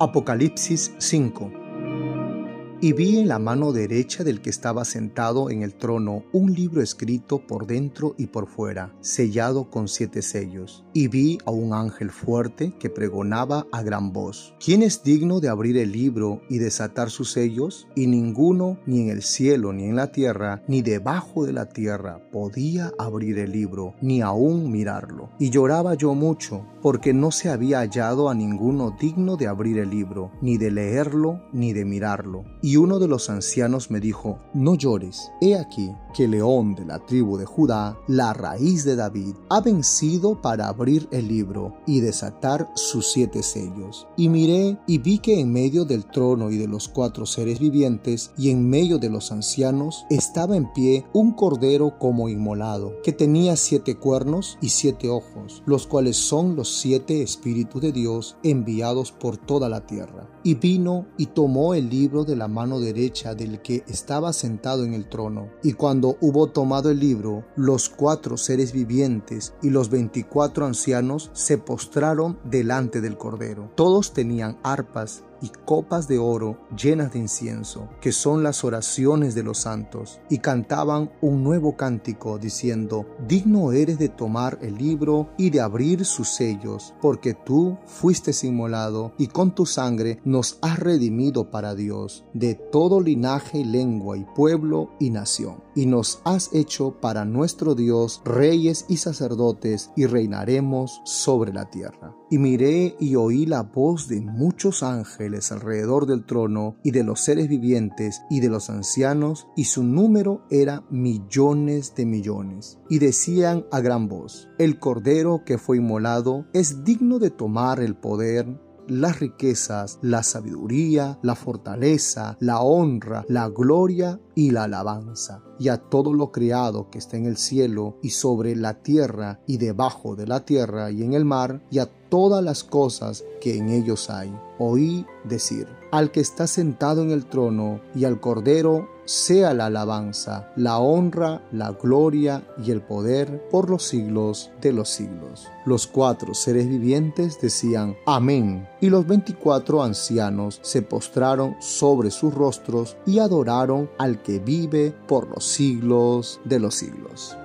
Apocalipsis 5 y vi en la mano derecha del que estaba sentado en el trono un libro escrito por dentro y por fuera, sellado con siete sellos. Y vi a un ángel fuerte que pregonaba a gran voz, ¿quién es digno de abrir el libro y desatar sus sellos? Y ninguno, ni en el cielo, ni en la tierra, ni debajo de la tierra, podía abrir el libro, ni aún mirarlo. Y lloraba yo mucho, porque no se había hallado a ninguno digno de abrir el libro, ni de leerlo, ni de mirarlo. Y uno de los ancianos me dijo, no llores, he aquí que León de la tribu de Judá, la raíz de David, ha vencido para abrir el libro y desatar sus siete sellos. Y miré y vi que en medio del trono y de los cuatro seres vivientes y en medio de los ancianos estaba en pie un cordero como inmolado, que tenía siete cuernos y siete ojos, los cuales son los siete espíritus de Dios enviados por toda la tierra. Y vino y tomó el libro de la mano derecha del que estaba sentado en el trono. Y cuando hubo tomado el libro, los cuatro seres vivientes y los veinticuatro ancianos se postraron delante del Cordero. Todos tenían arpas y copas de oro llenas de incienso, que son las oraciones de los santos, y cantaban un nuevo cántico diciendo, digno eres de tomar el libro y de abrir sus sellos, porque tú fuiste inmolado y con tu sangre nos has redimido para Dios de todo linaje lengua y pueblo y nación, y nos has hecho para nuestro Dios reyes y sacerdotes y reinaremos sobre la tierra. Y miré y oí la voz de muchos alrededor del trono y de los seres vivientes y de los ancianos, y su número era millones de millones. Y decían a gran voz, el Cordero que fue inmolado es digno de tomar el poder, las riquezas, la sabiduría, la fortaleza, la honra, la gloria y la alabanza. Y a todo lo creado que está en el cielo y sobre la tierra y debajo de la tierra y en el mar, y a todas las cosas que en ellos hay. Oí decir, al que está sentado en el trono y al Cordero sea la alabanza, la honra, la gloria y el poder por los siglos de los siglos. Los cuatro seres vivientes decían Amén, y los veinticuatro ancianos se postraron sobre sus rostros y adoraron al que vive por los siglos de los siglos.